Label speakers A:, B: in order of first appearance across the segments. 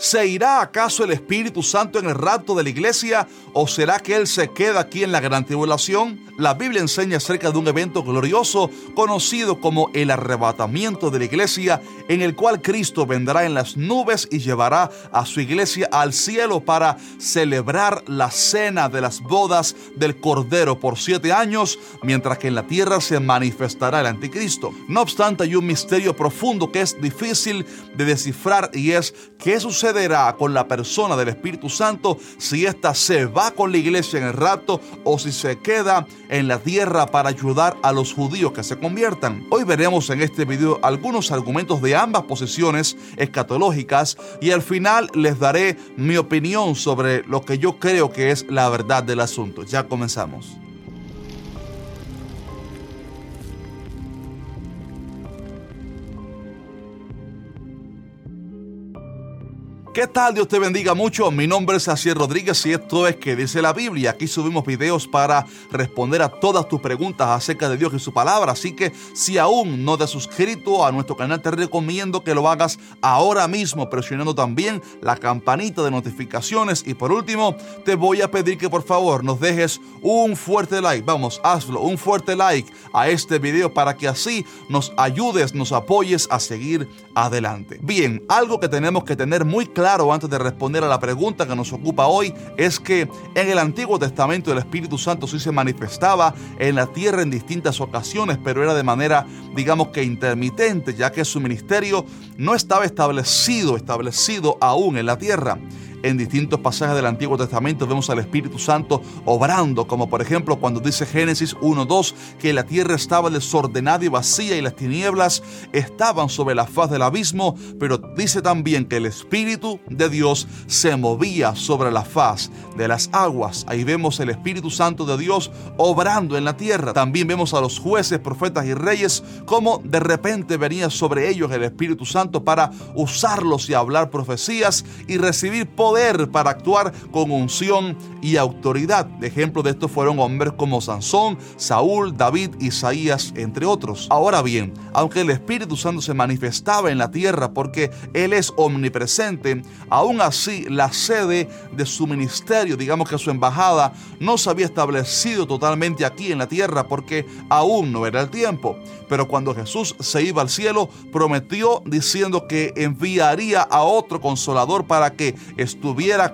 A: ¿Se irá acaso el Espíritu Santo en el rapto de la iglesia o será que Él se queda aquí en la gran tribulación? La Biblia enseña acerca de un evento glorioso conocido como el arrebatamiento de la iglesia en el cual Cristo vendrá en las nubes y llevará a su iglesia al cielo para celebrar la cena de las bodas del Cordero por siete años, mientras que en la tierra se manifestará el anticristo. No obstante, hay un misterio profundo que es difícil de descifrar y es qué sucede sucederá con la persona del Espíritu Santo si ésta se va con la iglesia en el rapto o si se queda en la tierra para ayudar a los judíos que se conviertan. Hoy veremos en este video algunos argumentos de ambas posiciones escatológicas y al final les daré mi opinión sobre lo que yo creo que es la verdad del asunto. Ya comenzamos. ¿Qué tal? Dios te bendiga mucho. Mi nombre es Asier Rodríguez y esto es que dice la Biblia. Aquí subimos videos para responder a todas tus preguntas acerca de Dios y su palabra. Así que si aún no te has suscrito a nuestro canal, te recomiendo que lo hagas ahora mismo, presionando también la campanita de notificaciones. Y por último, te voy a pedir que por favor nos dejes un fuerte like. Vamos, hazlo, un fuerte like a este video para que así nos ayudes, nos apoyes a seguir adelante. Bien, algo que tenemos que tener muy claro claro antes de responder a la pregunta que nos ocupa hoy es que en el Antiguo Testamento el Espíritu Santo sí se manifestaba en la tierra en distintas ocasiones, pero era de manera, digamos que intermitente, ya que su ministerio no estaba establecido, establecido aún en la tierra. En distintos pasajes del Antiguo Testamento vemos al Espíritu Santo obrando, como por ejemplo cuando dice Génesis 1.2 que la tierra estaba desordenada y vacía y las tinieblas estaban sobre la faz del abismo, pero dice también que el Espíritu de Dios se movía sobre la faz de las aguas. Ahí vemos el Espíritu Santo de Dios obrando en la tierra. También vemos a los jueces, profetas y reyes como de repente venía sobre ellos el Espíritu Santo para usarlos y hablar profecías y recibir para actuar con unción y autoridad. Ejemplos de esto fueron hombres como Sansón, Saúl, David, Isaías, entre otros. Ahora bien, aunque el Espíritu Santo se manifestaba en la tierra porque Él es omnipresente, aún así la sede de su ministerio, digamos que su embajada, no se había establecido totalmente aquí en la tierra porque aún no era el tiempo. Pero cuando Jesús se iba al cielo, prometió diciendo que enviaría a otro consolador para que estuviera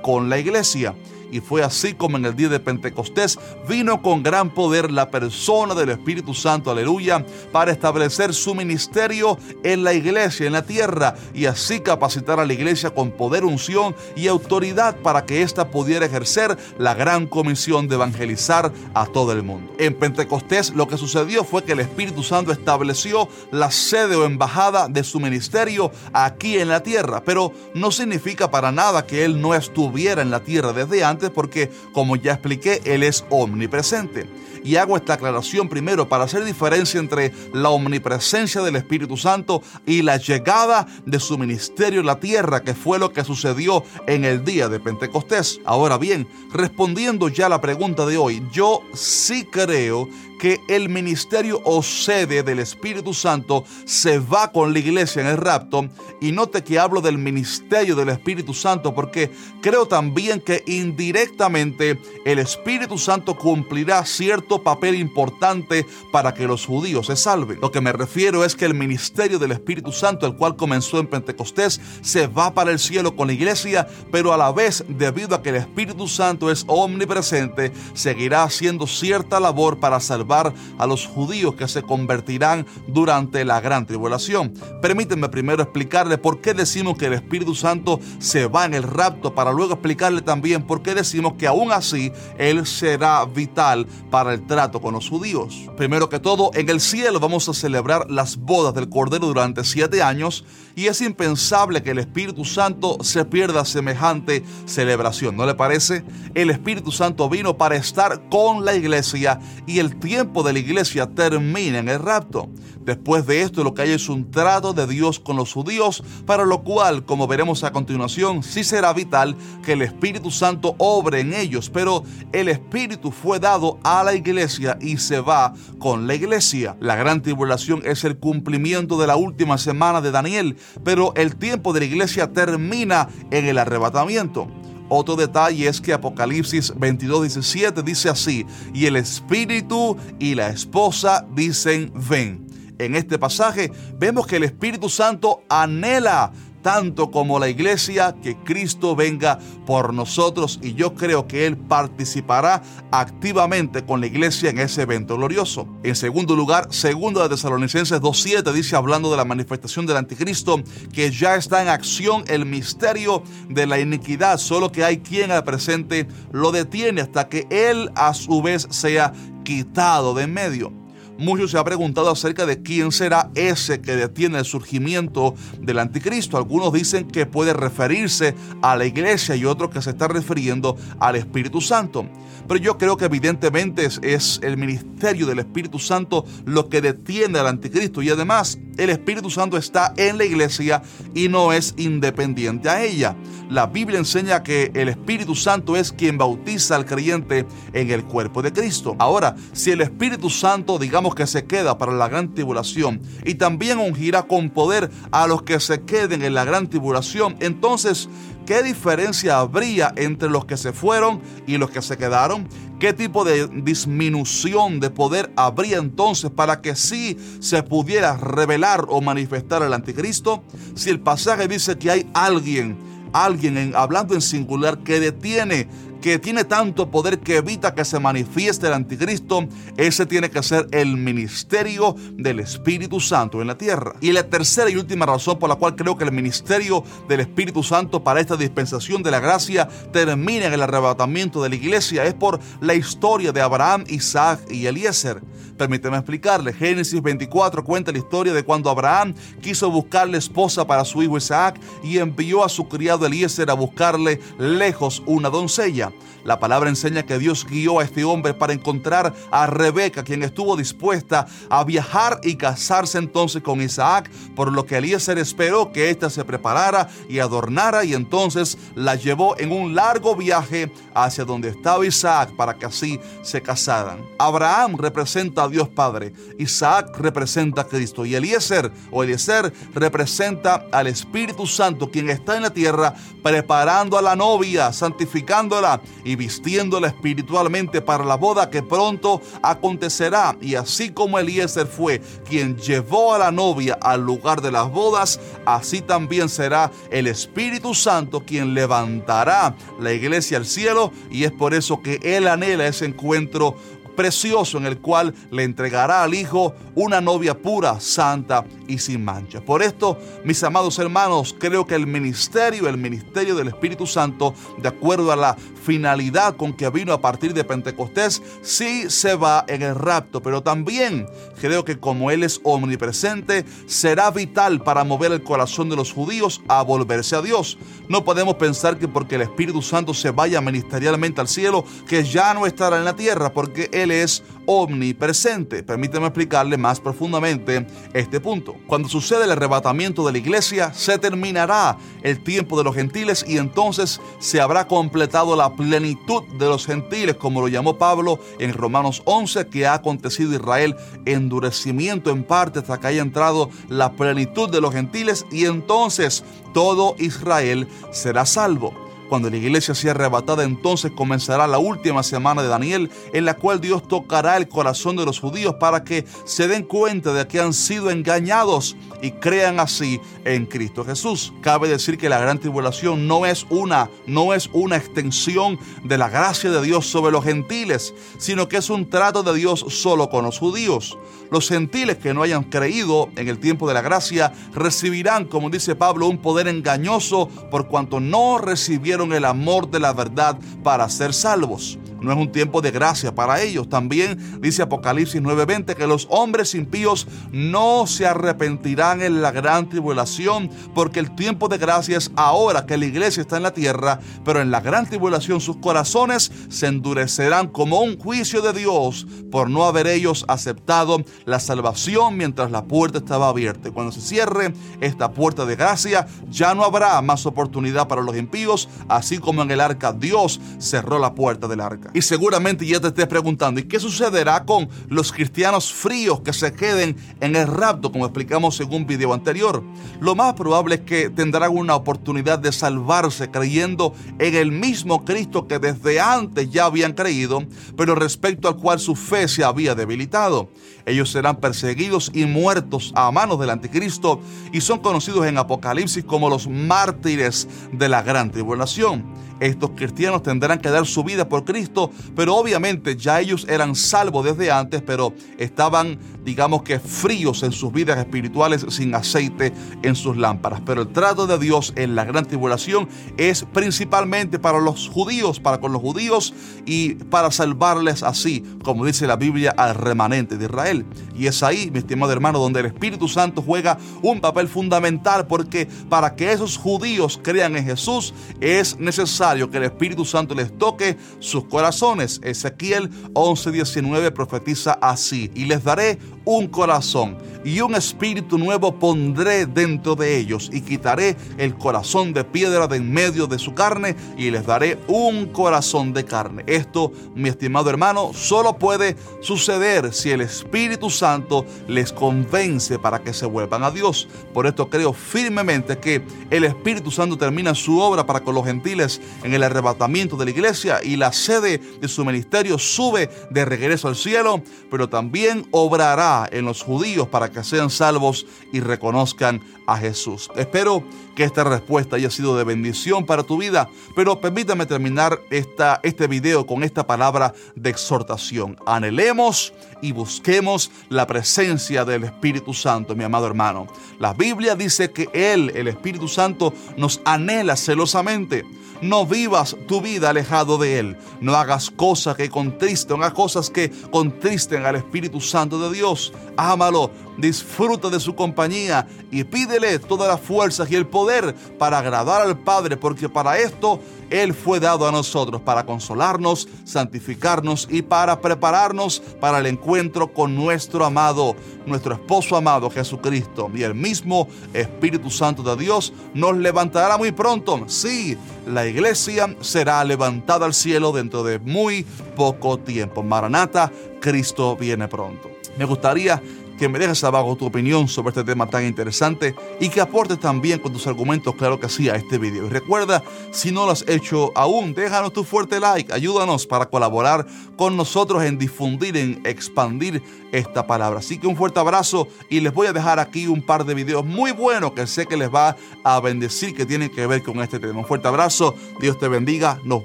A: con la iglesia. Y fue así como en el día de Pentecostés vino con gran poder la persona del Espíritu Santo, aleluya, para establecer su ministerio en la iglesia, en la tierra, y así capacitar a la iglesia con poder, unción y autoridad para que ésta pudiera ejercer la gran comisión de evangelizar a todo el mundo. En Pentecostés lo que sucedió fue que el Espíritu Santo estableció la sede o embajada de su ministerio aquí en la tierra, pero no significa para nada que Él no estuviera en la tierra desde antes porque, como ya expliqué, Él es omnipresente. Y hago esta aclaración primero para hacer diferencia entre la omnipresencia del Espíritu Santo y la llegada de su ministerio en la tierra, que fue lo que sucedió en el día de Pentecostés. Ahora bien, respondiendo ya a la pregunta de hoy, yo sí creo que el ministerio o sede del Espíritu Santo se va con la iglesia en el rapto. Y note que hablo del ministerio del Espíritu Santo porque creo también que indirectamente el Espíritu Santo cumplirá cierto papel importante para que los judíos se salven. Lo que me refiero es que el ministerio del Espíritu Santo, el cual comenzó en Pentecostés, se va para el cielo con la iglesia, pero a la vez, debido a que el Espíritu Santo es omnipresente, seguirá haciendo cierta labor para salvar a los judíos que se convertirán durante la gran tribulación. Permítanme primero explicarle por qué decimos que el Espíritu Santo se va en el rapto, para luego explicarle también por qué decimos que aún así Él será vital para el trato con los judíos. Primero que todo, en el cielo vamos a celebrar las bodas del Cordero durante siete años y es impensable que el Espíritu Santo se pierda semejante celebración, ¿no le parece? El Espíritu Santo vino para estar con la iglesia y el tiempo de la iglesia termina en el rapto. Después de esto lo que hay es un trato de Dios con los judíos, para lo cual, como veremos a continuación, sí será vital que el Espíritu Santo obre en ellos, pero el Espíritu fue dado a la iglesia y se va con la iglesia. La gran tribulación es el cumplimiento de la última semana de Daniel, pero el tiempo de la iglesia termina en el arrebatamiento. Otro detalle es que Apocalipsis 22:17 dice así, y el Espíritu y la esposa dicen, ven. En este pasaje vemos que el Espíritu Santo anhela tanto como la iglesia, que Cristo venga por nosotros y yo creo que Él participará activamente con la iglesia en ese evento glorioso. En segundo lugar, segundo de Tesalonicenses 2.7 dice hablando de la manifestación del anticristo que ya está en acción el misterio de la iniquidad, solo que hay quien al presente lo detiene hasta que Él a su vez sea quitado de en medio. Muchos se han preguntado acerca de quién será ese que detiene el surgimiento del anticristo. Algunos dicen que puede referirse a la iglesia y otros que se está refiriendo al Espíritu Santo. Pero yo creo que evidentemente es, el ministerio del Espíritu Santo lo que detiene al anticristo. Y además el Espíritu Santo está en la iglesia y no es independiente a ella. La Biblia enseña que el Espíritu Santo es quien bautiza al creyente en el cuerpo de Cristo. Ahora, si el Espíritu Santo digamos que se queda para la gran tribulación y también ungirá con poder a los que se queden en la gran tribulación, entonces ¿Qué diferencia habría entre los que se fueron y los que se quedaron? ¿Qué tipo de disminución de poder habría entonces para que sí se pudiera revelar o manifestar el anticristo? Si el pasaje dice que hay alguien, alguien hablando en singular que detiene que tiene tanto poder que evita que se manifieste el anticristo, ese tiene que ser el ministerio del Espíritu Santo en la tierra. Y la tercera y última razón por la cual creo que el ministerio del Espíritu Santo para esta dispensación de la gracia termina en el arrebatamiento de la iglesia es por la historia de Abraham, Isaac y Eliezer. Permíteme explicarle. Génesis 24 cuenta la historia de cuando Abraham quiso buscarle esposa para su hijo Isaac y envió a su criado Eliezer a buscarle lejos una doncella. La palabra enseña que Dios guió a este hombre para encontrar a Rebeca, quien estuvo dispuesta a viajar y casarse entonces con Isaac, por lo que Eliezer esperó que ésta se preparara y adornara y entonces la llevó en un largo viaje hacia donde estaba Isaac para que así se casaran. Abraham representa a Dios Padre, Isaac representa a Cristo y Eliezer o Eliezer representa al Espíritu Santo, quien está en la tierra preparando a la novia, santificándola y vistiéndola espiritualmente para la boda que pronto acontecerá. Y así como Eliezer fue quien llevó a la novia al lugar de las bodas, así también será el Espíritu Santo quien levantará la iglesia al cielo y es por eso que él anhela ese encuentro precioso en el cual le entregará al Hijo una novia pura, santa y sin mancha. Por esto, mis amados hermanos, creo que el ministerio, el ministerio del Espíritu Santo, de acuerdo a la finalidad con que vino a partir de Pentecostés, sí se va en el rapto, pero también creo que como Él es omnipresente, será vital para mover el corazón de los judíos a volverse a Dios. No podemos pensar que porque el Espíritu Santo se vaya ministerialmente al cielo, que ya no estará en la tierra, porque Él es omnipresente. Permíteme explicarle más profundamente este punto. Cuando sucede el arrebatamiento de la iglesia, se terminará el tiempo de los gentiles y entonces se habrá completado la plenitud de los gentiles, como lo llamó Pablo en Romanos 11, que ha acontecido Israel endurecimiento en parte hasta que haya entrado la plenitud de los gentiles y entonces todo Israel será salvo. Cuando la iglesia sea arrebatada, entonces comenzará la última semana de Daniel, en la cual Dios tocará el corazón de los judíos para que se den cuenta de que han sido engañados y crean así en Cristo Jesús. Cabe decir que la gran tribulación no es una, no es una extensión de la gracia de Dios sobre los gentiles, sino que es un trato de Dios solo con los judíos. Los gentiles que no hayan creído en el tiempo de la gracia recibirán, como dice Pablo, un poder engañoso por cuanto no recibieron el amor de la verdad para ser salvos no es un tiempo de gracia para ellos. También dice Apocalipsis 9:20 que los hombres impíos no se arrepentirán en la gran tribulación, porque el tiempo de gracia es ahora que la iglesia está en la tierra, pero en la gran tribulación sus corazones se endurecerán como un juicio de Dios por no haber ellos aceptado la salvación mientras la puerta estaba abierta. Cuando se cierre esta puerta de gracia, ya no habrá más oportunidad para los impíos, así como en el arca Dios cerró la puerta del arca. Y seguramente ya te estés preguntando, ¿y qué sucederá con los cristianos fríos que se queden en el rapto, como explicamos en un video anterior? Lo más probable es que tendrán una oportunidad de salvarse creyendo en el mismo Cristo que desde antes ya habían creído, pero respecto al cual su fe se había debilitado. Ellos serán perseguidos y muertos a manos del anticristo y son conocidos en Apocalipsis como los mártires de la gran tribulación. Estos cristianos tendrán que dar su vida por Cristo, pero obviamente ya ellos eran salvos desde antes, pero estaban, digamos que, fríos en sus vidas espirituales sin aceite en sus lámparas. Pero el trato de Dios en la gran tribulación es principalmente para los judíos, para con los judíos y para salvarles así, como dice la Biblia, al remanente de Israel. Y es ahí, mi estimado hermano, donde el Espíritu Santo juega un papel fundamental, porque para que esos judíos crean en Jesús es necesario que el Espíritu Santo les toque sus corazones. Ezequiel 11:19 profetiza así, y les daré un corazón y un espíritu nuevo pondré dentro de ellos y quitaré el corazón de piedra de en medio de su carne y les daré un corazón de carne. Esto, mi estimado hermano, solo puede suceder si el Espíritu Santo les convence para que se vuelvan a Dios. Por esto creo firmemente que el Espíritu Santo termina su obra para con los gentiles en el arrebatamiento de la iglesia y la sede de su ministerio sube de regreso al cielo, pero también obrará en los judíos para que sean salvos y reconozcan a Jesús. Espero que esta respuesta haya sido de bendición para tu vida, pero permítame terminar esta, este video con esta palabra de exhortación. Anhelemos y busquemos la presencia del Espíritu Santo, mi amado hermano. La Biblia dice que Él, el Espíritu Santo, nos anhela celosamente. No vivas tu vida alejado de Él. No hagas cosas que contristen, hagas cosas que contristen al Espíritu Santo de Dios. Ámalo, disfruta de su compañía y pídele todas las fuerzas y el poder para agradar al Padre, porque para esto Él fue dado a nosotros, para consolarnos, santificarnos y para prepararnos para el encuentro con nuestro amado, nuestro esposo amado Jesucristo. Y el mismo Espíritu Santo de Dios nos levantará muy pronto. Sí, la iglesia será levantada al cielo dentro de muy poco tiempo. Maranata, Cristo viene pronto. Me gustaría que me dejes abajo tu opinión sobre este tema tan interesante y que aportes también con tus argumentos, claro que sí, a este video. Y recuerda, si no lo has hecho aún, déjanos tu fuerte like, ayúdanos para colaborar con nosotros en difundir, en expandir esta palabra. Así que un fuerte abrazo y les voy a dejar aquí un par de videos muy buenos que sé que les va a bendecir, que tienen que ver con este tema. Un fuerte abrazo, Dios te bendiga, nos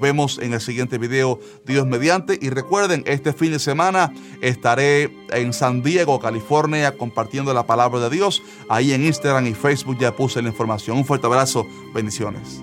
A: vemos en el siguiente video, Dios mediante. Y recuerden, este fin de semana estaré en San Diego, California compartiendo la palabra de Dios. Ahí en Instagram y Facebook ya puse la información. Un fuerte abrazo, bendiciones.